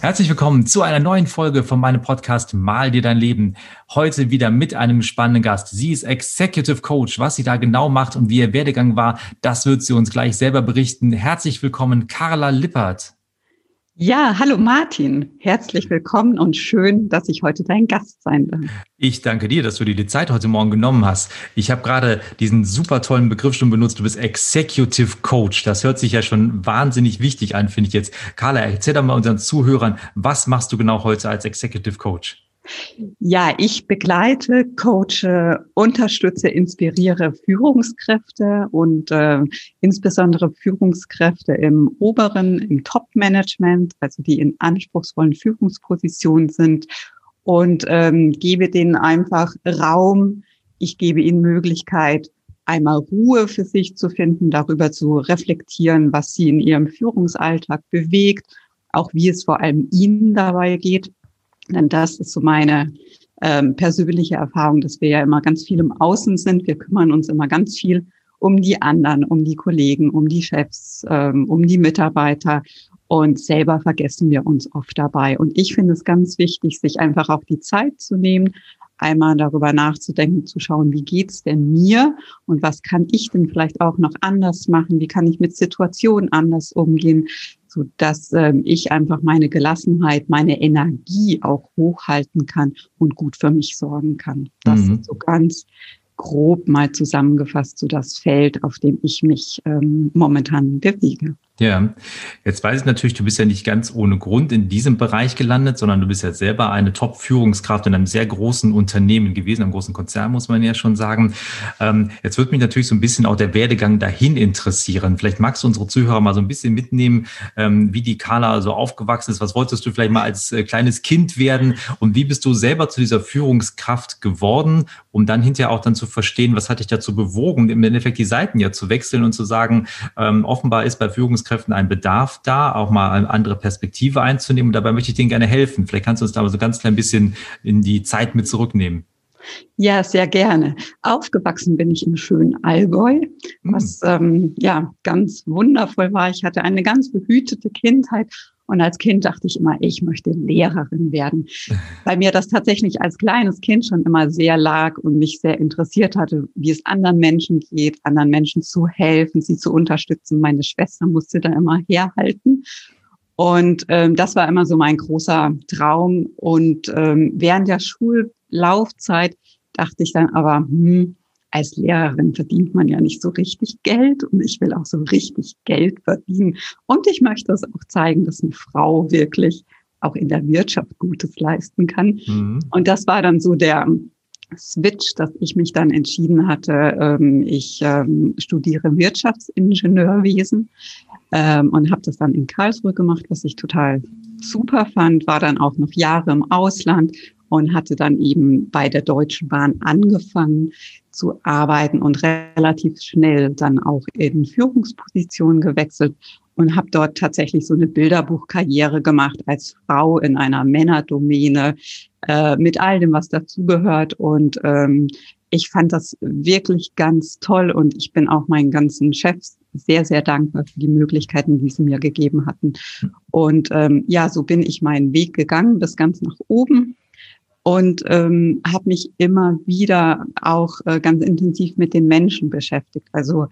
Herzlich willkommen zu einer neuen Folge von meinem Podcast Mal dir dein Leben. Heute wieder mit einem spannenden Gast. Sie ist Executive Coach. Was sie da genau macht und wie ihr Werdegang war, das wird sie uns gleich selber berichten. Herzlich willkommen, Carla Lippert. Ja, hallo Martin, herzlich willkommen und schön, dass ich heute dein Gast sein darf. Ich danke dir, dass du dir die Zeit heute Morgen genommen hast. Ich habe gerade diesen super tollen Begriff schon benutzt. Du bist Executive Coach. Das hört sich ja schon wahnsinnig wichtig an, finde ich jetzt. Carla, erzähl doch mal unseren Zuhörern, was machst du genau heute als Executive Coach? Ja, ich begleite, coache, unterstütze, inspiriere Führungskräfte und äh, insbesondere Führungskräfte im oberen, im Top-Management, also die in anspruchsvollen Führungspositionen sind und ähm, gebe denen einfach Raum. Ich gebe ihnen Möglichkeit, einmal Ruhe für sich zu finden, darüber zu reflektieren, was sie in ihrem Führungsalltag bewegt, auch wie es vor allem ihnen dabei geht denn das ist so meine ähm, persönliche Erfahrung, dass wir ja immer ganz viel im Außen sind. Wir kümmern uns immer ganz viel um die anderen, um die Kollegen, um die Chefs, ähm, um die Mitarbeiter. Und selber vergessen wir uns oft dabei. Und ich finde es ganz wichtig, sich einfach auch die Zeit zu nehmen, einmal darüber nachzudenken, zu schauen, wie geht's denn mir und was kann ich denn vielleicht auch noch anders machen? Wie kann ich mit Situationen anders umgehen? So dass ähm, ich einfach meine Gelassenheit, meine Energie auch hochhalten kann und gut für mich sorgen kann. Das mhm. ist so ganz grob mal zusammengefasst, so das Feld, auf dem ich mich ähm, momentan bewege. Ja, jetzt weiß ich natürlich, du bist ja nicht ganz ohne Grund in diesem Bereich gelandet, sondern du bist ja selber eine Top-Führungskraft in einem sehr großen Unternehmen gewesen, einem großen Konzern, muss man ja schon sagen. Ähm, jetzt wird mich natürlich so ein bisschen auch der Werdegang dahin interessieren. Vielleicht magst du unsere Zuhörer mal so ein bisschen mitnehmen, ähm, wie die Carla so aufgewachsen ist. Was wolltest du vielleicht mal als äh, kleines Kind werden und wie bist du selber zu dieser Führungskraft geworden, um dann hinterher auch dann zu verstehen, was hat dich dazu bewogen, im Endeffekt die Seiten ja zu wechseln und zu sagen, ähm, offenbar ist bei Führungskräften Führungskräften ein Bedarf da, auch mal eine andere Perspektive einzunehmen. Und dabei möchte ich denen gerne helfen. Vielleicht kannst du uns da mal so ganz klein bisschen in die Zeit mit zurücknehmen. Ja, sehr gerne. Aufgewachsen bin ich im schönen Allgäu, hm. was ähm, ja ganz wundervoll war. Ich hatte eine ganz behütete Kindheit und als Kind dachte ich immer, ich möchte Lehrerin werden, weil mir das tatsächlich als kleines Kind schon immer sehr lag und mich sehr interessiert hatte, wie es anderen Menschen geht, anderen Menschen zu helfen, sie zu unterstützen. Meine Schwester musste da immer herhalten. Und ähm, das war immer so mein großer Traum. Und ähm, während der Schullaufzeit dachte ich dann aber, hm, als Lehrerin verdient man ja nicht so richtig Geld und ich will auch so richtig Geld verdienen. Und ich möchte es auch zeigen, dass eine Frau wirklich auch in der Wirtschaft Gutes leisten kann. Mhm. Und das war dann so der Switch, dass ich mich dann entschieden hatte, ähm, ich ähm, studiere Wirtschaftsingenieurwesen ähm, und habe das dann in Karlsruhe gemacht, was ich total super fand, war dann auch noch Jahre im Ausland und hatte dann eben bei der Deutschen Bahn angefangen zu arbeiten und relativ schnell dann auch in Führungspositionen gewechselt und habe dort tatsächlich so eine Bilderbuchkarriere gemacht als Frau in einer Männerdomäne äh, mit all dem, was dazugehört. Und ähm, ich fand das wirklich ganz toll und ich bin auch meinen ganzen Chefs sehr, sehr dankbar für die Möglichkeiten, die sie mir gegeben hatten. Und ähm, ja, so bin ich meinen Weg gegangen bis ganz nach oben und ähm, habe mich immer wieder auch äh, ganz intensiv mit den Menschen beschäftigt. Also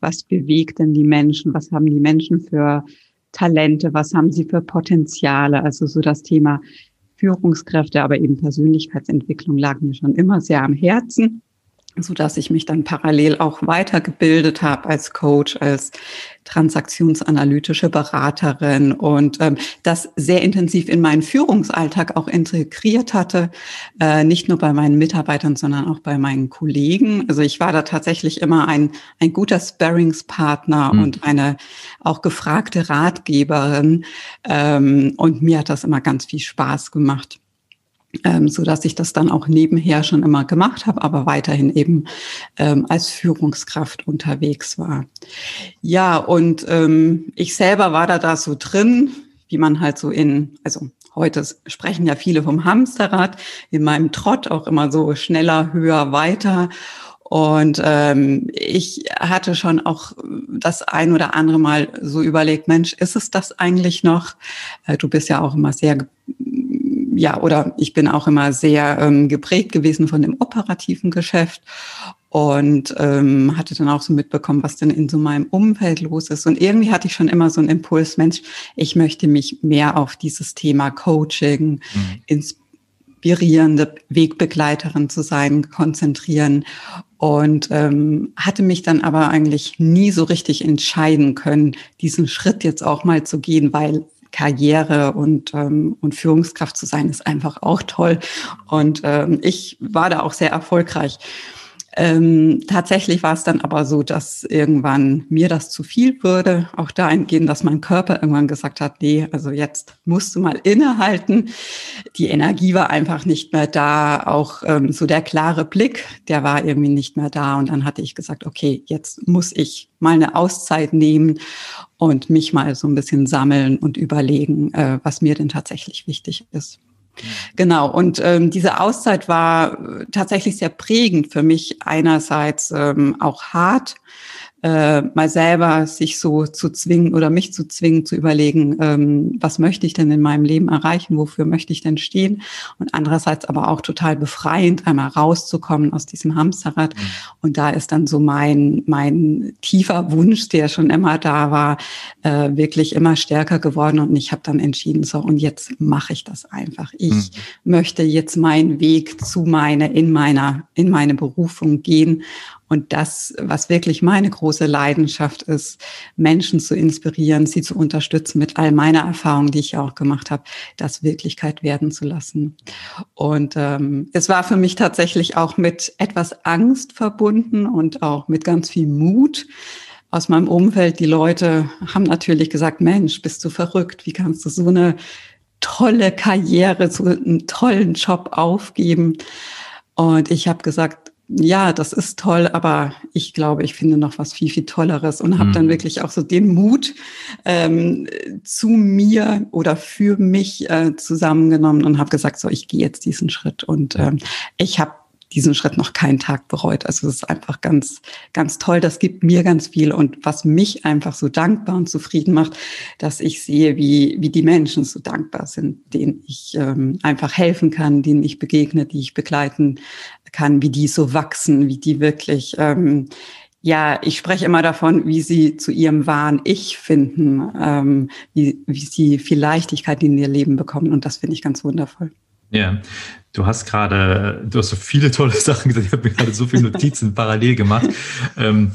was bewegt denn die Menschen? Was haben die Menschen für Talente? Was haben sie für Potenziale? Also so das Thema Führungskräfte, aber eben Persönlichkeitsentwicklung lag mir schon immer sehr am Herzen so dass ich mich dann parallel auch weitergebildet habe als Coach, als transaktionsanalytische Beraterin und ähm, das sehr intensiv in meinen Führungsalltag auch integriert hatte, äh, nicht nur bei meinen Mitarbeitern, sondern auch bei meinen Kollegen. Also ich war da tatsächlich immer ein, ein guter Sparringspartner mhm. und eine auch gefragte Ratgeberin ähm, und mir hat das immer ganz viel Spaß gemacht. Ähm, so dass ich das dann auch nebenher schon immer gemacht habe, aber weiterhin eben ähm, als Führungskraft unterwegs war. Ja, und ähm, ich selber war da da so drin, wie man halt so in, also heute sprechen ja viele vom Hamsterrad, in meinem Trott auch immer so schneller, höher, weiter. Und ähm, ich hatte schon auch das ein oder andere Mal so überlegt, Mensch, ist es das eigentlich noch? Äh, du bist ja auch immer sehr ja, oder ich bin auch immer sehr ähm, geprägt gewesen von dem operativen Geschäft und ähm, hatte dann auch so mitbekommen, was denn in so meinem Umfeld los ist. Und irgendwie hatte ich schon immer so einen Impuls, Mensch, ich möchte mich mehr auf dieses Thema Coaching, mhm. inspirierende Wegbegleiterin zu sein, konzentrieren und ähm, hatte mich dann aber eigentlich nie so richtig entscheiden können, diesen Schritt jetzt auch mal zu gehen, weil Karriere und, ähm, und Führungskraft zu sein, ist einfach auch toll. Und ähm, ich war da auch sehr erfolgreich. Ähm, tatsächlich war es dann aber so, dass irgendwann mir das zu viel wurde, auch dahingehend, dass mein Körper irgendwann gesagt hat, nee, also jetzt musst du mal innehalten. Die Energie war einfach nicht mehr da, auch ähm, so der klare Blick, der war irgendwie nicht mehr da. Und dann hatte ich gesagt, okay, jetzt muss ich mal eine Auszeit nehmen und mich mal so ein bisschen sammeln und überlegen, äh, was mir denn tatsächlich wichtig ist. Genau, und ähm, diese Auszeit war äh, tatsächlich sehr prägend für mich. Einerseits ähm, auch hart, äh, mal selber sich so zu zwingen oder mich zu zwingen, zu überlegen, ähm, was möchte ich denn in meinem Leben erreichen, wofür möchte ich denn stehen und andererseits aber auch total befreiend, einmal rauszukommen aus diesem Hamsterrad mhm. und da ist dann so mein, mein tiefer Wunsch, der schon immer da war, äh, wirklich immer stärker geworden und ich habe dann entschieden, so und jetzt mache ich das einfach. Ich mhm. möchte jetzt meinen Weg zu meiner, in meiner, in meine Berufung gehen und das, was wirklich meine große Leidenschaft ist, Menschen zu inspirieren, sie zu unterstützen mit all meiner Erfahrungen, die ich auch gemacht habe, das Wirklichkeit werden zu lassen. Und ähm, es war für mich tatsächlich auch mit etwas Angst verbunden und auch mit ganz viel Mut aus meinem Umfeld. Die Leute haben natürlich gesagt, Mensch, bist du verrückt? Wie kannst du so eine tolle Karriere, so einen tollen Job aufgeben? Und ich habe gesagt, ja, das ist toll, aber ich glaube, ich finde noch was viel, viel Tolleres und habe dann mhm. wirklich auch so den Mut ähm, zu mir oder für mich äh, zusammengenommen und habe gesagt, so, ich gehe jetzt diesen Schritt. Und ähm, ich habe diesen Schritt noch keinen Tag bereut. Also es ist einfach ganz, ganz toll. Das gibt mir ganz viel und was mich einfach so dankbar und zufrieden macht, dass ich sehe, wie, wie die Menschen so dankbar sind, denen ich ähm, einfach helfen kann, denen ich begegne, die ich begleiten kann, wie die so wachsen, wie die wirklich, ähm, ja, ich spreche immer davon, wie sie zu ihrem wahren Ich finden, ähm, wie, wie sie viel Leichtigkeit in ihr Leben bekommen und das finde ich ganz wundervoll. Ja, du hast gerade, du hast so viele tolle Sachen gesagt. Ich habe mir gerade so viele Notizen parallel gemacht. Ähm,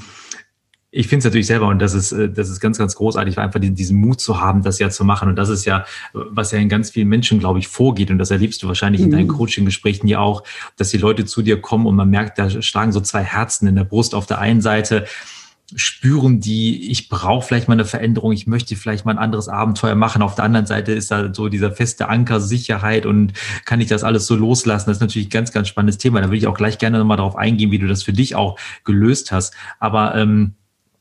ich finde es natürlich selber und das ist, äh, das ist ganz, ganz großartig, einfach diesen, diesen Mut zu haben, das ja zu machen. Und das ist ja, was ja in ganz vielen Menschen, glaube ich, vorgeht. Und das erlebst du wahrscheinlich in deinen mhm. Coaching-Gesprächen ja auch, dass die Leute zu dir kommen und man merkt, da schlagen so zwei Herzen in der Brust. Auf der einen Seite spüren die, ich brauche vielleicht mal eine Veränderung, ich möchte vielleicht mal ein anderes Abenteuer machen. Auf der anderen Seite ist da so dieser feste Anker Sicherheit und kann ich das alles so loslassen? Das ist natürlich ein ganz, ganz spannendes Thema. Da würde ich auch gleich gerne nochmal darauf eingehen, wie du das für dich auch gelöst hast. Aber ähm,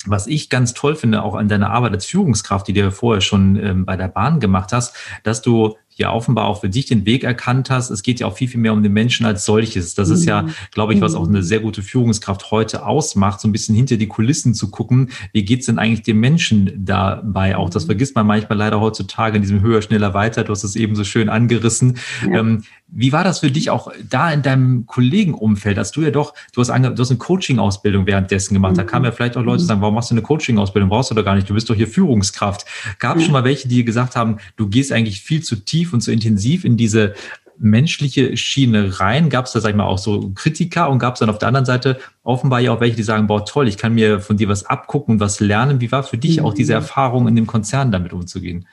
was ich ganz toll finde, auch an deiner Arbeit als Führungskraft, die du ja vorher schon ähm, bei der Bahn gemacht hast, dass du ja offenbar auch für dich den Weg erkannt hast. Es geht ja auch viel, viel mehr um den Menschen als solches. Das ist ja, mhm. glaube ich, was auch eine mhm. sehr gute Führungskraft heute ausmacht, so ein bisschen hinter die Kulissen zu gucken. Wie geht's denn eigentlich dem Menschen dabei auch? Das mhm. vergisst man manchmal leider heutzutage in diesem höher, schneller, weiter. Du hast es eben so schön angerissen. Ja. Ähm, wie war das für dich auch da in deinem Kollegenumfeld, dass du ja doch, du hast, ange, du hast eine Coaching-Ausbildung währenddessen gemacht. Da kamen ja vielleicht auch Leute sagen, warum machst du eine Coaching-Ausbildung? Brauchst du doch gar nicht. Du bist doch hier Führungskraft. Gab es schon mal welche, die gesagt haben, du gehst eigentlich viel zu tief und so intensiv in diese menschliche Schiene rein? Gab es da, sag ich mal, auch so Kritiker und gab es dann auf der anderen Seite offenbar ja auch welche, die sagen, boah, toll, ich kann mir von dir was abgucken und was lernen. Wie war für dich mhm. auch diese mhm. Erfahrung in dem Konzern damit umzugehen?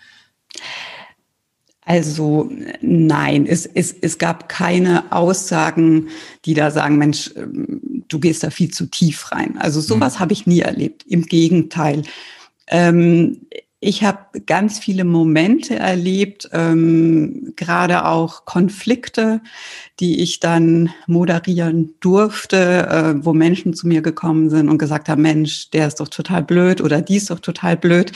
Also nein, es, es, es gab keine Aussagen, die da sagen, Mensch, ähm, du gehst da viel zu tief rein. Also sowas mhm. habe ich nie erlebt. Im Gegenteil. Ähm, ich habe ganz viele Momente erlebt, ähm, gerade auch Konflikte, die ich dann moderieren durfte, äh, wo Menschen zu mir gekommen sind und gesagt haben, Mensch, der ist doch total blöd oder die ist doch total blöd.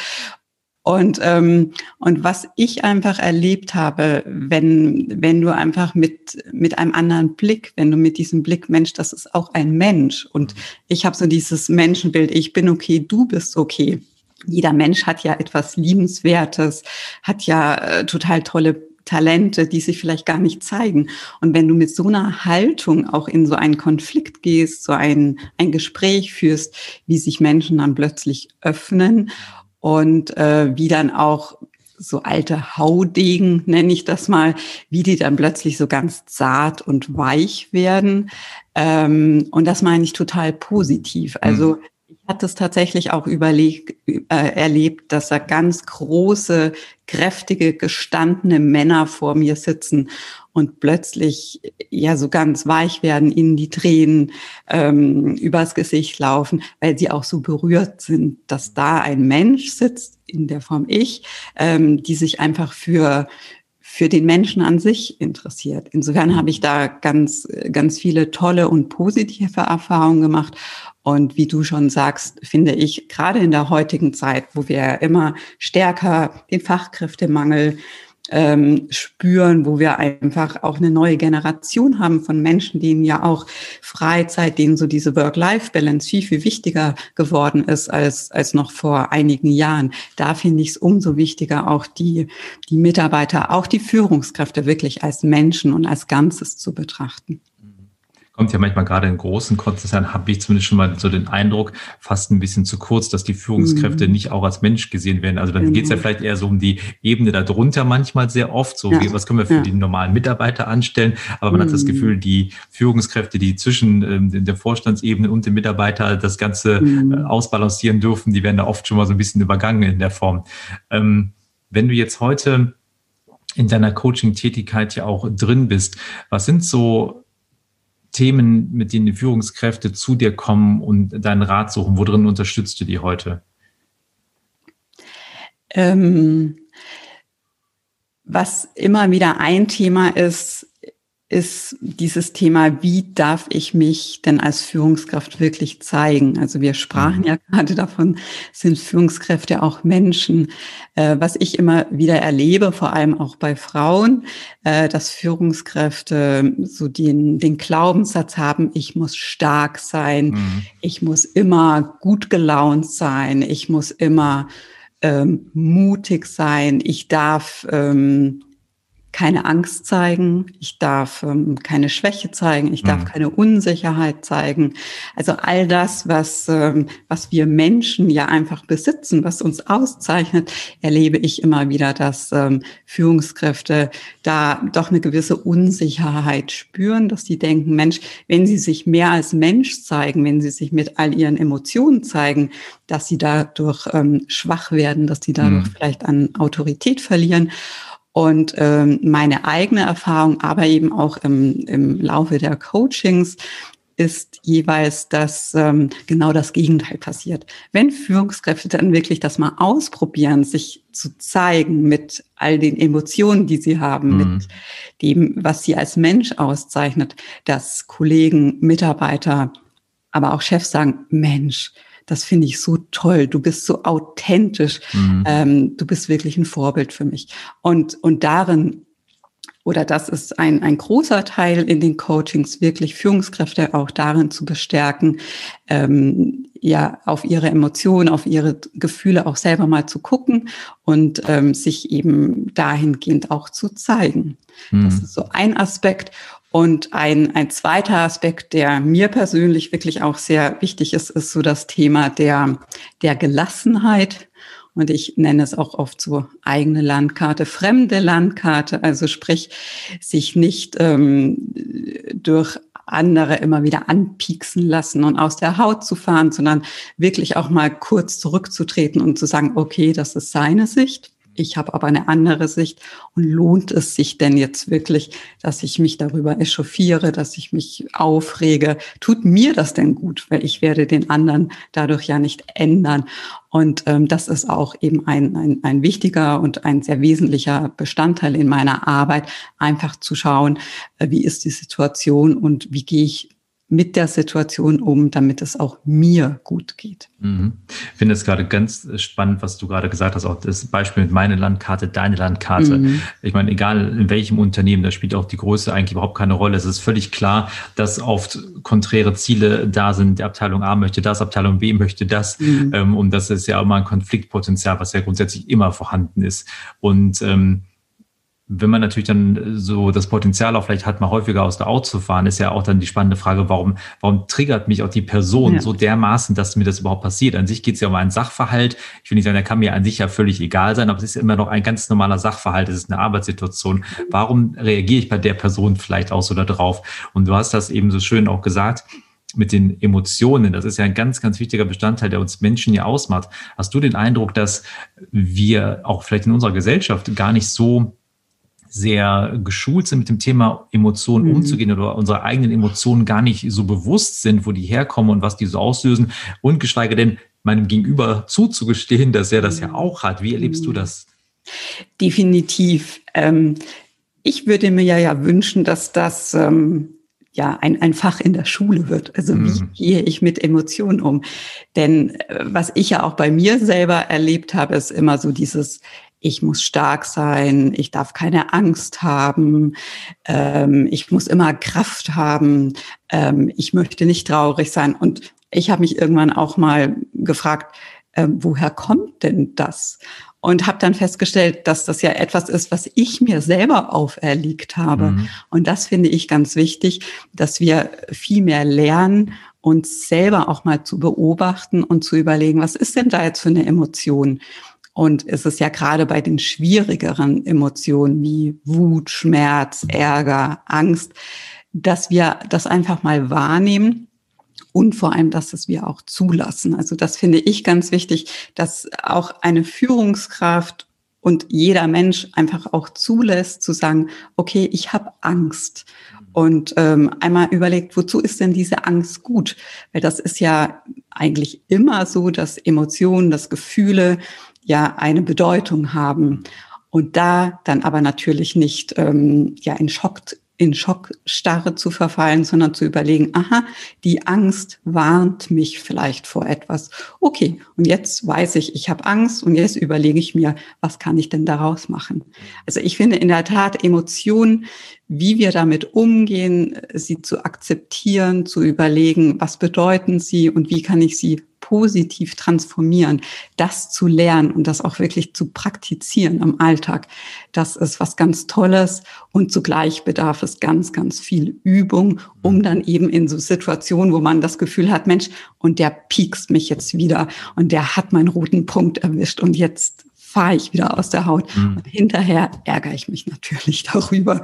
Und, ähm, und was ich einfach erlebt habe, wenn, wenn du einfach mit, mit einem anderen Blick, wenn du mit diesem Blick, Mensch, das ist auch ein Mensch. Und ich habe so dieses Menschenbild, ich bin okay, du bist okay jeder Mensch hat ja etwas Liebenswertes, hat ja äh, total tolle Talente, die sich vielleicht gar nicht zeigen. Und wenn du mit so einer Haltung auch in so einen Konflikt gehst, so ein, ein Gespräch führst, wie sich Menschen dann plötzlich öffnen und äh, wie dann auch so alte Haudegen, nenne ich das mal, wie die dann plötzlich so ganz zart und weich werden. Ähm, und das meine ich total positiv. Also mhm hat es tatsächlich auch überlegt, äh, erlebt, dass da ganz große, kräftige, gestandene Männer vor mir sitzen und plötzlich ja so ganz weich werden, ihnen die Tränen ähm, übers Gesicht laufen, weil sie auch so berührt sind, dass da ein Mensch sitzt, in der Form ich, ähm, die sich einfach für für den Menschen an sich interessiert. Insofern habe ich da ganz, ganz viele tolle und positive Erfahrungen gemacht. Und wie du schon sagst, finde ich, gerade in der heutigen Zeit, wo wir immer stärker den Fachkräftemangel ähm, spüren, wo wir einfach auch eine neue Generation haben von Menschen, denen ja auch Freizeit, denen so diese Work-Life-Balance viel, viel wichtiger geworden ist als, als noch vor einigen Jahren. Da finde ich es umso wichtiger, auch die, die Mitarbeiter, auch die Führungskräfte wirklich als Menschen und als Ganzes zu betrachten kommt ja manchmal gerade in großen Konzernen, habe ich zumindest schon mal so den Eindruck, fast ein bisschen zu kurz, dass die Führungskräfte mhm. nicht auch als Mensch gesehen werden. Also dann mhm. geht es ja vielleicht eher so um die Ebene darunter manchmal sehr oft, so ja. wie, was können wir für ja. die normalen Mitarbeiter anstellen, aber man mhm. hat das mhm. Gefühl, die Führungskräfte, die zwischen ähm, der Vorstandsebene und dem Mitarbeiter das Ganze mhm. äh, ausbalancieren dürfen, die werden da oft schon mal so ein bisschen übergangen in der Form. Ähm, wenn du jetzt heute in deiner Coaching-Tätigkeit ja auch drin bist, was sind so Themen, mit denen die Führungskräfte zu dir kommen und deinen Rat suchen? Worin unterstützt du die heute? Ähm, was immer wieder ein Thema ist, ist dieses Thema, wie darf ich mich denn als Führungskraft wirklich zeigen? Also wir sprachen mhm. ja gerade davon, sind Führungskräfte auch Menschen. Äh, was ich immer wieder erlebe, vor allem auch bei Frauen, äh, dass Führungskräfte so den, den Glaubenssatz haben, ich muss stark sein, mhm. ich muss immer gut gelaunt sein, ich muss immer ähm, mutig sein, ich darf ähm, keine Angst zeigen, ich darf ähm, keine Schwäche zeigen, ich darf mhm. keine Unsicherheit zeigen. Also all das, was, ähm, was wir Menschen ja einfach besitzen, was uns auszeichnet, erlebe ich immer wieder, dass ähm, Führungskräfte da doch eine gewisse Unsicherheit spüren, dass die denken, Mensch, wenn sie sich mehr als Mensch zeigen, wenn sie sich mit all ihren Emotionen zeigen, dass sie dadurch ähm, schwach werden, dass sie dadurch mhm. vielleicht an Autorität verlieren. Und ähm, meine eigene Erfahrung, aber eben auch im, im Laufe der Coachings, ist jeweils, dass ähm, genau das Gegenteil passiert. Wenn Führungskräfte dann wirklich das mal ausprobieren, sich zu zeigen mit all den Emotionen, die sie haben, mhm. mit dem, was sie als Mensch auszeichnet, dass Kollegen, Mitarbeiter, aber auch Chefs sagen, Mensch, das finde ich so toll. Du bist so authentisch. Mhm. Ähm, du bist wirklich ein Vorbild für mich. Und, und darin oder das ist ein, ein großer Teil in den Coachings, wirklich Führungskräfte auch darin zu bestärken, ähm, ja, auf ihre Emotionen, auf ihre Gefühle auch selber mal zu gucken und ähm, sich eben dahingehend auch zu zeigen. Mhm. Das ist so ein Aspekt. Und ein, ein zweiter Aspekt, der mir persönlich wirklich auch sehr wichtig ist, ist so das Thema der, der Gelassenheit. Und ich nenne es auch oft so eigene Landkarte, fremde Landkarte. Also sprich, sich nicht ähm, durch andere immer wieder anpieksen lassen und aus der Haut zu fahren, sondern wirklich auch mal kurz zurückzutreten und zu sagen, okay, das ist seine Sicht Ich habe aber eine andere Sicht. Und lohnt es sich denn jetzt wirklich, dass ich mich darüber echauffiere, dass ich mich aufrege? Tut mir das denn gut? Weil ich werde den anderen dadurch ja nicht ändern. Und ähm, das ist auch eben ein, ein, ein wichtiger und ein sehr wesentlicher Bestandteil in meiner Arbeit, einfach zu schauen, äh, wie ist die Situation und wie gehe ich mit der Situation um, damit es auch mir gut geht. Mhm. Ich finde es gerade ganz spannend, was du gerade gesagt hast, auch das Beispiel mit meine Landkarte, deine Landkarte. Mhm. Ich meine, egal in welchem Unternehmen, da spielt auch die Größe eigentlich überhaupt keine Rolle. Es ist völlig klar, dass oft konträre Ziele da sind. Die Abteilung A möchte das, Abteilung B möchte das. Mhm. Ähm, und das ist ja immer ein Konfliktpotenzial, was ja grundsätzlich immer vorhanden ist. Und ähm, wenn man natürlich dann so das Potenzial auch vielleicht hat, mal häufiger aus der Auto zu fahren, ist ja auch dann die spannende Frage, warum, warum triggert mich auch die Person ja. so dermaßen, dass mir das überhaupt passiert? An sich geht es ja um einen Sachverhalt. Ich will nicht sagen, der kann mir an sich ja völlig egal sein, aber es ist immer noch ein ganz normaler Sachverhalt. Es ist eine Arbeitssituation. Warum reagiere ich bei der Person vielleicht auch so darauf? Und du hast das eben so schön auch gesagt mit den Emotionen. Das ist ja ein ganz, ganz wichtiger Bestandteil, der uns Menschen ja ausmacht. Hast du den Eindruck, dass wir auch vielleicht in unserer Gesellschaft gar nicht so sehr geschult sind, mit dem Thema Emotionen mhm. umzugehen oder unsere eigenen Emotionen gar nicht so bewusst sind, wo die herkommen und was die so auslösen und geschweige denn meinem Gegenüber zuzugestehen, dass er das ja mhm. auch hat. Wie erlebst mhm. du das? Definitiv. Ähm, ich würde mir ja, ja wünschen, dass das ähm, ja ein, ein Fach in der Schule wird. Also wie mhm. gehe ich mit Emotionen um? Denn äh, was ich ja auch bei mir selber erlebt habe, ist immer so dieses ich muss stark sein, ich darf keine Angst haben, ähm, ich muss immer Kraft haben, ähm, ich möchte nicht traurig sein. Und ich habe mich irgendwann auch mal gefragt, äh, woher kommt denn das? Und habe dann festgestellt, dass das ja etwas ist, was ich mir selber auferlegt habe. Mhm. Und das finde ich ganz wichtig, dass wir viel mehr lernen, uns selber auch mal zu beobachten und zu überlegen, was ist denn da jetzt für eine Emotion? Und es ist ja gerade bei den schwierigeren Emotionen wie Wut, Schmerz, Ärger, Angst, dass wir das einfach mal wahrnehmen und vor allem, dass es wir auch zulassen. Also das finde ich ganz wichtig, dass auch eine Führungskraft und jeder Mensch einfach auch zulässt, zu sagen, okay, ich habe Angst. Und ähm, einmal überlegt, wozu ist denn diese Angst gut? Weil das ist ja eigentlich immer so, dass Emotionen, dass Gefühle ja eine Bedeutung haben. Und da dann aber natürlich nicht ähm, ja in Schock in Schockstarre zu verfallen, sondern zu überlegen, aha, die Angst warnt mich vielleicht vor etwas. Okay, und jetzt weiß ich, ich habe Angst und jetzt überlege ich mir, was kann ich denn daraus machen? Also ich finde in der Tat Emotionen, wie wir damit umgehen, sie zu akzeptieren, zu überlegen, was bedeuten sie und wie kann ich sie positiv transformieren, das zu lernen und das auch wirklich zu praktizieren im Alltag, das ist was ganz Tolles und zugleich bedarf es ganz, ganz viel Übung, um dann eben in so Situationen, wo man das Gefühl hat, Mensch, und der piekst mich jetzt wieder und der hat meinen roten Punkt erwischt und jetzt fahre ich wieder aus der Haut. Mhm. Und hinterher ärgere ich mich natürlich darüber,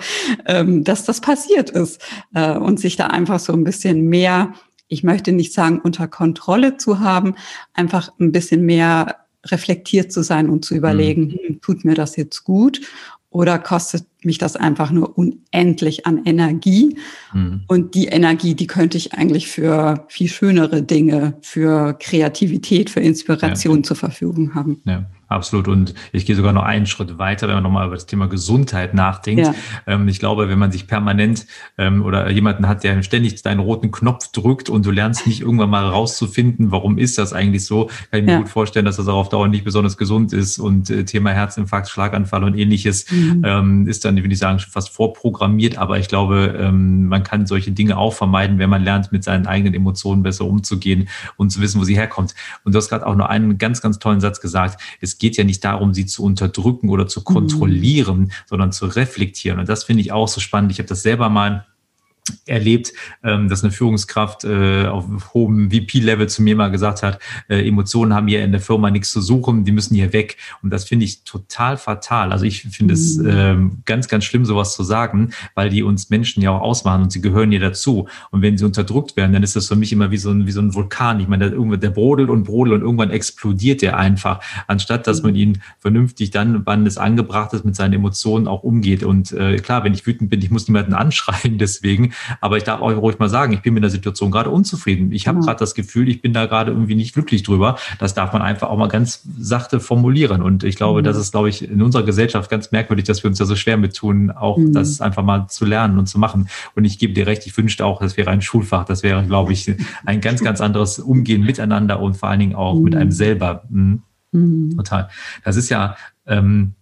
ähm, dass das passiert ist äh, und sich da einfach so ein bisschen mehr ich möchte nicht sagen, unter Kontrolle zu haben, einfach ein bisschen mehr reflektiert zu sein und zu überlegen, mhm. hm, tut mir das jetzt gut oder kostet mich das einfach nur unendlich an Energie? Mhm. Und die Energie, die könnte ich eigentlich für viel schönere Dinge, für Kreativität, für Inspiration ja. zur Verfügung haben. Ja. Absolut. Und ich gehe sogar noch einen Schritt weiter, wenn man nochmal über das Thema Gesundheit nachdenkt. Ja. Ähm, ich glaube, wenn man sich permanent ähm, oder jemanden hat, der ständig deinen roten Knopf drückt und du lernst nicht irgendwann mal rauszufinden, warum ist das eigentlich so, kann ich mir ja. gut vorstellen, dass das auch auf Dauer nicht besonders gesund ist. Und äh, Thema Herzinfarkt, Schlaganfall und ähnliches mhm. ähm, ist dann, würde ich sagen, schon fast vorprogrammiert. Aber ich glaube, ähm, man kann solche Dinge auch vermeiden, wenn man lernt, mit seinen eigenen Emotionen besser umzugehen und zu wissen, wo sie herkommt. Und du hast gerade auch noch einen ganz, ganz tollen Satz gesagt. Es geht ja nicht darum, sie zu unterdrücken oder zu kontrollieren, mhm. sondern zu reflektieren. Und das finde ich auch so spannend. Ich habe das selber mal erlebt, ähm, dass eine Führungskraft äh, auf hohem VP-Level zu mir mal gesagt hat, äh, Emotionen haben hier in der Firma nichts zu suchen, die müssen hier weg. Und das finde ich total fatal. Also ich finde es mhm. ähm, ganz, ganz schlimm, sowas zu sagen, weil die uns Menschen ja auch ausmachen und sie gehören hier dazu. Und wenn sie unterdrückt werden, dann ist das für mich immer wie so ein, wie so ein Vulkan. Ich meine, der, der brodelt und brodelt und irgendwann explodiert der einfach, anstatt dass man mhm. ihn vernünftig dann, wann es angebracht ist, mit seinen Emotionen auch umgeht. Und äh, klar, wenn ich wütend bin, ich muss niemanden anschreien deswegen, aber ich darf euch ruhig mal sagen, ich bin mit der Situation gerade unzufrieden. Ich habe ja. gerade das Gefühl, ich bin da gerade irgendwie nicht glücklich drüber. Das darf man einfach auch mal ganz sachte formulieren. Und ich glaube, mhm. das ist, glaube ich, in unserer Gesellschaft ganz merkwürdig, dass wir uns da so schwer mit tun, auch mhm. das einfach mal zu lernen und zu machen. Und ich gebe dir recht, ich wünschte auch, das wäre ein Schulfach. Das wäre, glaube ich, ein ganz, ganz anderes Umgehen miteinander und vor allen Dingen auch mhm. mit einem selber. Mhm. mhm. Total. Das ist ja, ähm,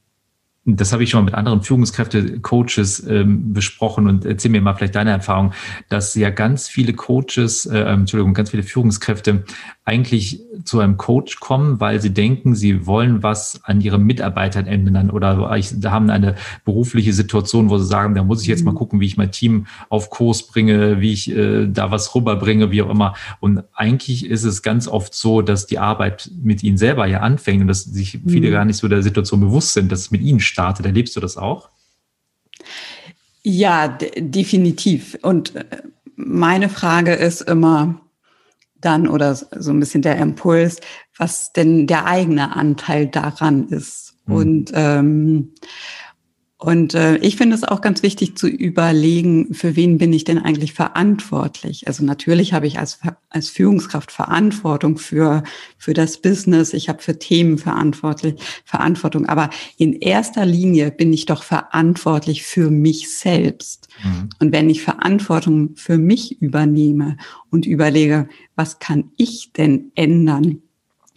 das habe ich schon mal mit anderen Führungskräfte, Coaches ähm, besprochen und erzähl mir mal vielleicht deine Erfahrung, dass ja ganz viele Coaches, äh, ähm, Entschuldigung, ganz viele Führungskräfte eigentlich zu einem Coach kommen, weil sie denken, sie wollen was an ihren Mitarbeitern ändern oder haben eine berufliche Situation, wo sie sagen, da muss ich jetzt mal mhm. gucken, wie ich mein Team auf Kurs bringe, wie ich äh, da was rüberbringe, wie auch immer. Und eigentlich ist es ganz oft so, dass die Arbeit mit ihnen selber ja anfängt und dass sich viele mhm. gar nicht so der Situation bewusst sind, dass es mit ihnen startet. Erlebst du das auch? Ja, definitiv. Und äh, meine Frage ist immer, dann oder so ein bisschen der Impuls, was denn der eigene Anteil daran ist. Mhm. Und ähm, und äh, ich finde es auch ganz wichtig zu überlegen, für wen bin ich denn eigentlich verantwortlich? Also natürlich habe ich als, als Führungskraft Verantwortung für, für das Business, ich habe für Themen verantwortlich, Verantwortung, aber in erster Linie bin ich doch verantwortlich für mich selbst. Mhm. Und wenn ich Verantwortung für mich übernehme und überlege, was kann ich denn ändern?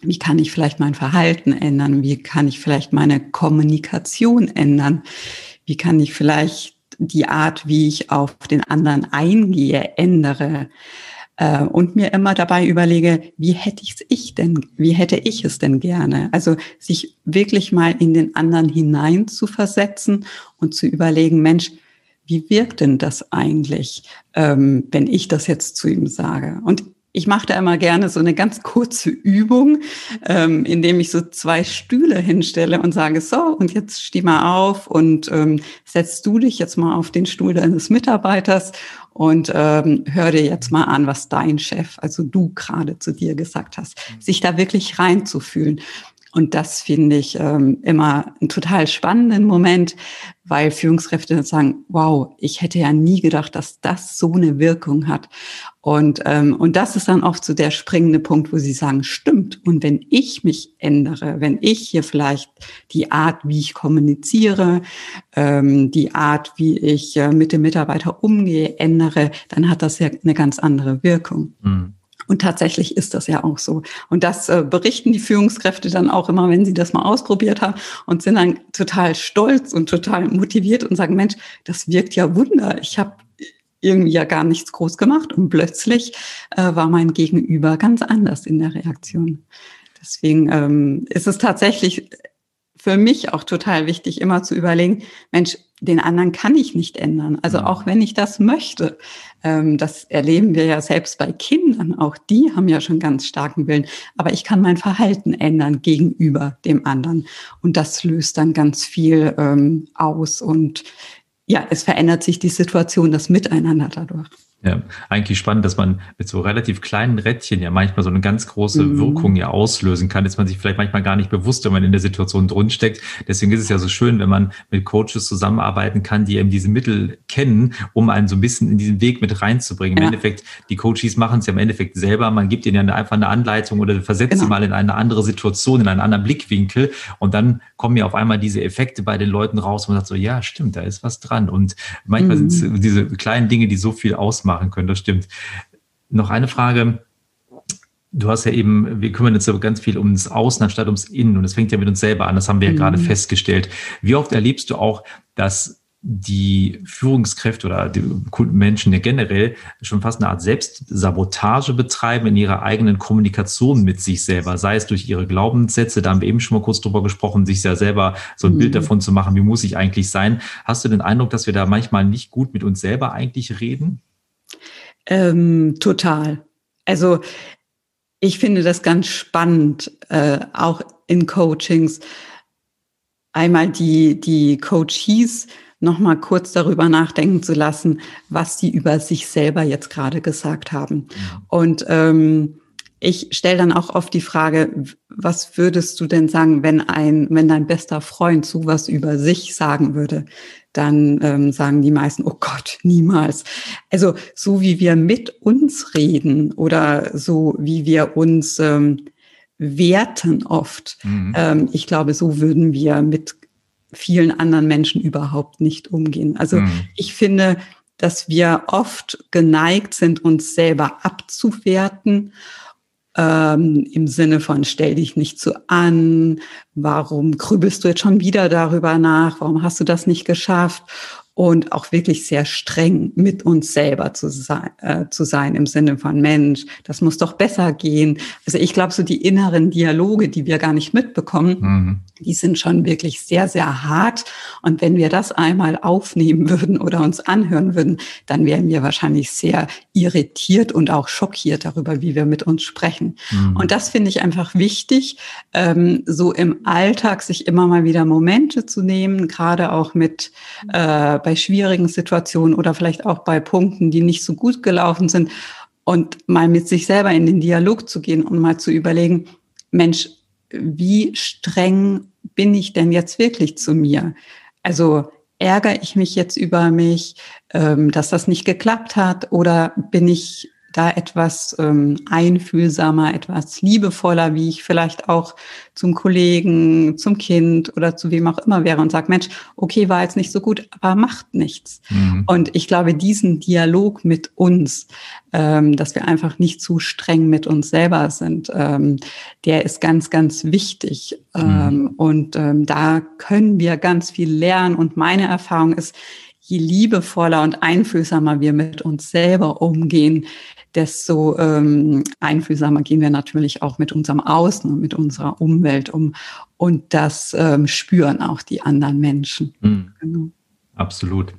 Wie kann ich vielleicht mein Verhalten ändern? Wie kann ich vielleicht meine Kommunikation ändern? Wie kann ich vielleicht die Art, wie ich auf den anderen eingehe, ändere? Äh, und mir immer dabei überlege, wie hätte ich es denn, wie hätte ich es denn gerne? Also sich wirklich mal in den anderen hinein zu versetzen und zu überlegen, Mensch, wie wirkt denn das eigentlich, ähm, wenn ich das jetzt zu ihm sage? Und ich mache da immer gerne so eine ganz kurze Übung, ähm, indem ich so zwei Stühle hinstelle und sage, so, und jetzt steh mal auf und ähm, setzt du dich jetzt mal auf den Stuhl deines Mitarbeiters und ähm, hör dir jetzt mal an, was dein Chef, also du gerade zu dir gesagt hast, sich da wirklich reinzufühlen. Und das finde ich ähm, immer einen total spannenden Moment, weil Führungskräfte sagen, wow, ich hätte ja nie gedacht, dass das so eine Wirkung hat. Und, ähm, und das ist dann oft so der springende Punkt, wo sie sagen, stimmt. Und wenn ich mich ändere, wenn ich hier vielleicht die Art, wie ich kommuniziere, ähm, die Art, wie ich äh, mit dem Mitarbeiter umgehe, ändere, dann hat das ja eine ganz andere Wirkung. Mhm. Und tatsächlich ist das ja auch so. Und das äh, berichten die Führungskräfte dann auch immer, wenn sie das mal ausprobiert haben und sind dann total stolz und total motiviert und sagen, Mensch, das wirkt ja Wunder. Ich habe irgendwie ja gar nichts groß gemacht und plötzlich äh, war mein Gegenüber ganz anders in der Reaktion. Deswegen ähm, ist es tatsächlich für mich auch total wichtig, immer zu überlegen, Mensch, den anderen kann ich nicht ändern. Also ja. auch wenn ich das möchte, ähm, das erleben wir ja selbst bei Kindern, auch die haben ja schon ganz starken Willen, aber ich kann mein Verhalten ändern gegenüber dem anderen. Und das löst dann ganz viel ähm, aus und ja, es verändert sich die Situation, das Miteinander dadurch. Ja, eigentlich spannend, dass man mit so relativ kleinen Rädchen ja manchmal so eine ganz große mhm. Wirkung ja auslösen kann. Ist man sich vielleicht manchmal gar nicht bewusst, wenn man in der Situation drin steckt. Deswegen ist es ja so schön, wenn man mit Coaches zusammenarbeiten kann, die eben diese Mittel kennen, um einen so ein bisschen in diesen Weg mit reinzubringen. Im ja. Endeffekt, die Coaches machen es ja im Endeffekt selber. Man gibt ihnen ja einfach eine Anleitung oder versetzt genau. sie mal in eine andere Situation, in einen anderen Blickwinkel. Und dann kommen ja auf einmal diese Effekte bei den Leuten raus und man sagt so, ja, stimmt, da ist was dran. Und manchmal mhm. sind es diese kleinen Dinge, die so viel ausmachen machen können. Das stimmt. Noch eine Frage. Du hast ja eben, wir kümmern uns aber ganz viel ums Außen anstatt ums Innen und es fängt ja mit uns selber an. Das haben wir ja gerade mhm. festgestellt. Wie oft erlebst du auch, dass die Führungskräfte oder die Menschen ja generell schon fast eine Art Selbstsabotage betreiben in ihrer eigenen Kommunikation mit sich selber, sei es durch ihre Glaubenssätze, da haben wir eben schon mal kurz drüber gesprochen, sich ja selber so ein mhm. Bild davon zu machen, wie muss ich eigentlich sein. Hast du den Eindruck, dass wir da manchmal nicht gut mit uns selber eigentlich reden? Ähm, total. Also ich finde das ganz spannend, äh, auch in Coachings einmal die, die Coaches noch mal kurz darüber nachdenken zu lassen, was sie über sich selber jetzt gerade gesagt haben. Mhm. Und ähm, ich stelle dann auch oft die Frage, was würdest du denn sagen, wenn ein, wenn dein bester Freund sowas über sich sagen würde? Dann ähm, sagen die meisten, oh Gott, niemals. Also so wie wir mit uns reden oder so wie wir uns ähm, werten oft, mhm. ähm, ich glaube, so würden wir mit vielen anderen Menschen überhaupt nicht umgehen. Also mhm. ich finde, dass wir oft geneigt sind, uns selber abzuwerten ähm, im Sinne von stell dich nicht so an, warum grübelst du jetzt schon wieder darüber nach, warum hast du das nicht geschafft? Und auch wirklich sehr streng mit uns selber zu sein, äh, zu sein im Sinne von Mensch, das muss doch besser gehen. Also ich glaube, so die inneren Dialoge, die wir gar nicht mitbekommen, mhm. die sind schon wirklich sehr, sehr hart. Und wenn wir das einmal aufnehmen würden oder uns anhören würden, dann wären wir wahrscheinlich sehr irritiert und auch schockiert darüber, wie wir mit uns sprechen. Mhm. Und das finde ich einfach wichtig, ähm, so im Alltag sich immer mal wieder Momente zu nehmen, gerade auch mit äh, bei schwierigen Situationen oder vielleicht auch bei Punkten, die nicht so gut gelaufen sind und mal mit sich selber in den Dialog zu gehen und mal zu überlegen, Mensch, wie streng bin ich denn jetzt wirklich zu mir? Also ärgere ich mich jetzt über mich, ähm, dass das nicht geklappt hat oder bin ich da etwas ähm, einfühlsamer, etwas liebevoller, wie ich vielleicht auch zum Kollegen, zum Kind oder zu wem auch immer wäre und sage, Mensch, okay, war jetzt nicht so gut, aber macht nichts. Mhm. Und ich glaube, diesen Dialog mit uns, ähm, dass wir einfach nicht zu streng mit uns selber sind, ähm, der ist ganz, ganz wichtig. Mhm. Ähm, und ähm, da können wir ganz viel lernen. Und meine Erfahrung ist, je liebevoller und einfühlsamer wir mit uns selber umgehen, desto ähm, einfühlsamer gehen wir natürlich auch mit unserem Außen und mit unserer Umwelt um. Und das ähm, spüren auch die anderen Menschen. Mhm. Genau. Absolut.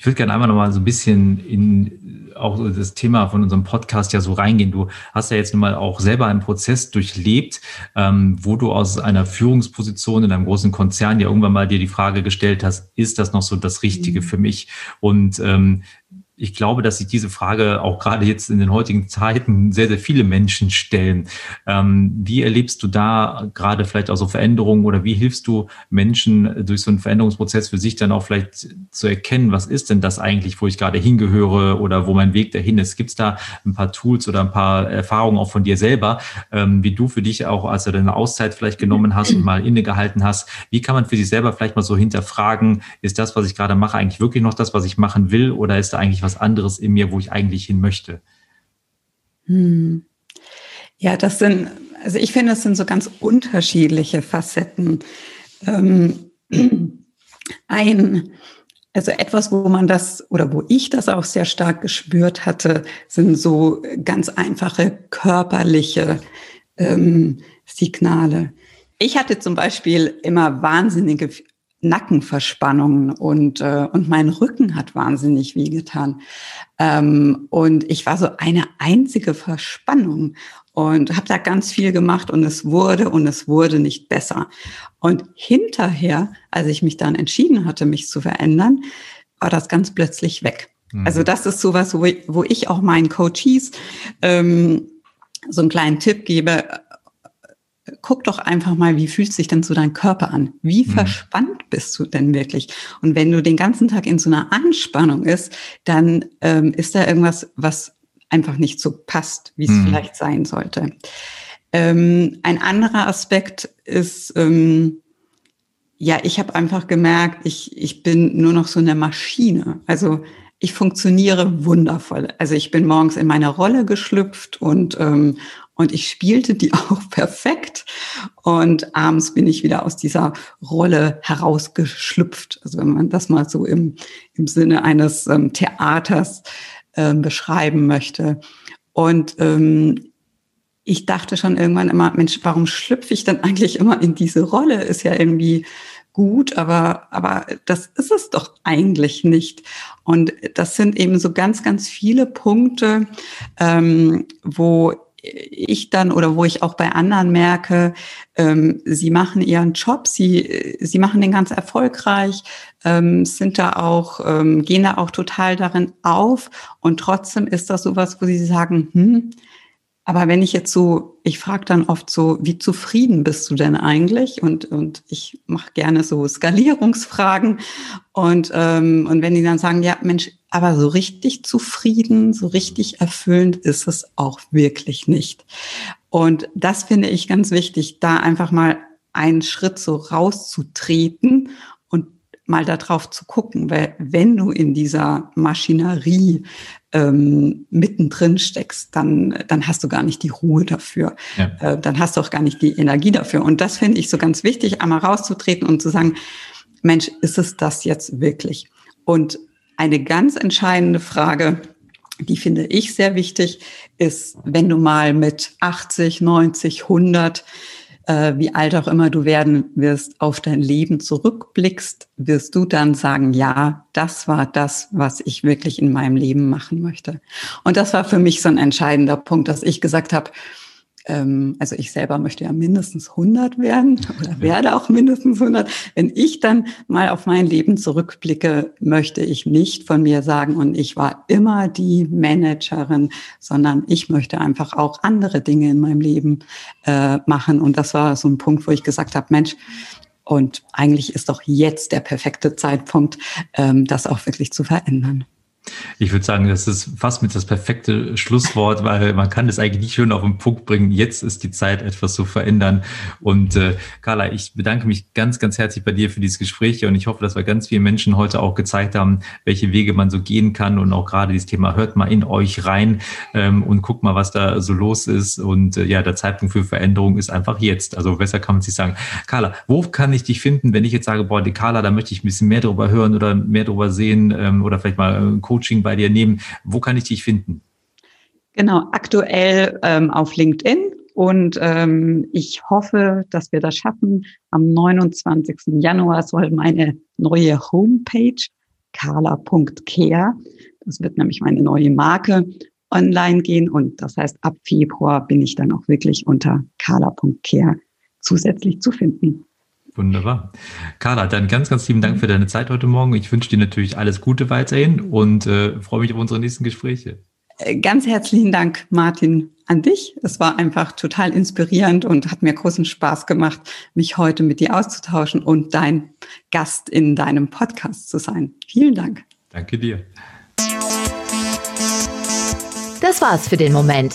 Ich würde gerne einmal noch mal so ein bisschen in auch das Thema von unserem Podcast ja so reingehen. Du hast ja jetzt nun mal auch selber einen Prozess durchlebt, ähm, wo du aus einer Führungsposition in einem großen Konzern ja irgendwann mal dir die Frage gestellt hast, ist das noch so das Richtige mhm. für mich? Und ähm, ich glaube, dass sich diese Frage auch gerade jetzt in den heutigen Zeiten sehr, sehr viele Menschen stellen. Ähm, wie erlebst du da gerade vielleicht auch so Veränderungen oder wie hilfst du Menschen durch so einen Veränderungsprozess für sich dann auch vielleicht zu erkennen, was ist denn das eigentlich, wo ich gerade hingehöre oder wo mein Weg dahin ist? Gibt es da ein paar Tools oder ein paar Erfahrungen auch von dir selber, ähm, wie du für dich auch, als du deine Auszeit vielleicht genommen hast und mal innegehalten hast, wie kann man für sich selber vielleicht mal so hinterfragen, ist das, was ich gerade mache, eigentlich wirklich noch das, was ich machen will oder ist da eigentlich was was anderes in mir, wo ich eigentlich hin möchte. Hm. Ja, das sind, also ich finde, das sind so ganz unterschiedliche Facetten. Ähm, ein, also etwas, wo man das oder wo ich das auch sehr stark gespürt hatte, sind so ganz einfache körperliche ähm, Signale. Ich hatte zum Beispiel immer wahnsinnige Nackenverspannungen und, äh, und mein Rücken hat wahnsinnig wehgetan. Ähm, und ich war so eine einzige Verspannung und habe da ganz viel gemacht und es wurde und es wurde nicht besser. Und hinterher, als ich mich dann entschieden hatte, mich zu verändern, war das ganz plötzlich weg. Mhm. Also das ist sowas, wo ich, wo ich auch meinen Coaches ähm, so einen kleinen Tipp gebe, guck doch einfach mal, wie fühlt sich denn so dein Körper an? Wie mhm. verspannt bist du denn wirklich? Und wenn du den ganzen Tag in so einer Anspannung ist, dann ähm, ist da irgendwas, was einfach nicht so passt, wie es mhm. vielleicht sein sollte. Ähm, ein anderer Aspekt ist, ähm, ja, ich habe einfach gemerkt, ich, ich bin nur noch so eine Maschine. Also ich funktioniere wundervoll. Also ich bin morgens in meine Rolle geschlüpft und, ähm, und ich spielte die auch perfekt. Und abends bin ich wieder aus dieser Rolle herausgeschlüpft. Also wenn man das mal so im, im Sinne eines ähm, Theaters ähm, beschreiben möchte. Und ähm, ich dachte schon irgendwann immer, Mensch, warum schlüpfe ich denn eigentlich immer in diese Rolle? Ist ja irgendwie gut, aber, aber das ist es doch eigentlich nicht. Und das sind eben so ganz, ganz viele Punkte, ähm, wo ich dann oder wo ich auch bei anderen merke, ähm, sie machen ihren Job, sie, sie machen den ganz erfolgreich, ähm, sind da auch, ähm, gehen da auch total darin auf. Und trotzdem ist das sowas, wo sie sagen, hm, aber wenn ich jetzt so, ich frage dann oft so, wie zufrieden bist du denn eigentlich? Und, und ich mache gerne so Skalierungsfragen. Und, ähm, und wenn die dann sagen, ja, Mensch, aber so richtig zufrieden, so richtig erfüllend ist es auch wirklich nicht. Und das finde ich ganz wichtig, da einfach mal einen Schritt so rauszutreten und mal darauf zu gucken, weil wenn du in dieser Maschinerie ähm, mittendrin steckst, dann, dann hast du gar nicht die Ruhe dafür. Ja. Äh, dann hast du auch gar nicht die Energie dafür. Und das finde ich so ganz wichtig, einmal rauszutreten und zu sagen, Mensch, ist es das jetzt wirklich? Und eine ganz entscheidende Frage, die finde ich sehr wichtig, ist, wenn du mal mit 80, 90, 100 äh, wie alt auch immer du werden wirst, auf dein Leben zurückblickst, wirst du dann sagen, ja, das war das, was ich wirklich in meinem Leben machen möchte. Und das war für mich so ein entscheidender Punkt, dass ich gesagt habe, ähm, also ich selber möchte ja mindestens 100 werden oder werde auch mindestens 100. Wenn ich dann mal auf mein Leben zurückblicke, möchte ich nicht von mir sagen, und ich war immer die Managerin, sondern ich möchte einfach auch andere Dinge in meinem Leben äh, machen. Und das war so ein Punkt, wo ich gesagt habe, Mensch, und eigentlich ist doch jetzt der perfekte Zeitpunkt, ähm, das auch wirklich zu verändern. Ich würde sagen, das ist fast mit das perfekte Schlusswort, weil man kann es eigentlich nicht schön auf den Punkt bringen. Jetzt ist die Zeit, etwas zu verändern. Und äh, Carla, ich bedanke mich ganz, ganz herzlich bei dir für dieses Gespräch und ich hoffe, dass wir ganz vielen Menschen heute auch gezeigt haben, welche Wege man so gehen kann und auch gerade dieses Thema hört mal in euch rein ähm, und guckt mal, was da so los ist. Und äh, ja, der Zeitpunkt für Veränderung ist einfach jetzt. Also besser kann man sich sagen. Carla, wo kann ich dich finden, wenn ich jetzt sage, boah, die Carla, da möchte ich ein bisschen mehr darüber hören oder mehr darüber sehen ähm, oder vielleicht mal äh, Coaching bei dir nehmen. Wo kann ich dich finden? Genau, aktuell ähm, auf LinkedIn und ähm, ich hoffe, dass wir das schaffen. Am 29. Januar soll meine neue Homepage carla.care, das wird nämlich meine neue Marke, online gehen. Und das heißt, ab Februar bin ich dann auch wirklich unter carla.care zusätzlich zu finden. Wunderbar. Carla, dann ganz, ganz lieben Dank für deine Zeit heute Morgen. Ich wünsche dir natürlich alles Gute weiterhin und äh, freue mich auf unsere nächsten Gespräche. Äh, ganz herzlichen Dank, Martin, an dich. Es war einfach total inspirierend und hat mir großen Spaß gemacht, mich heute mit dir auszutauschen und dein Gast in deinem Podcast zu sein. Vielen Dank. Danke dir. Das war's für den Moment.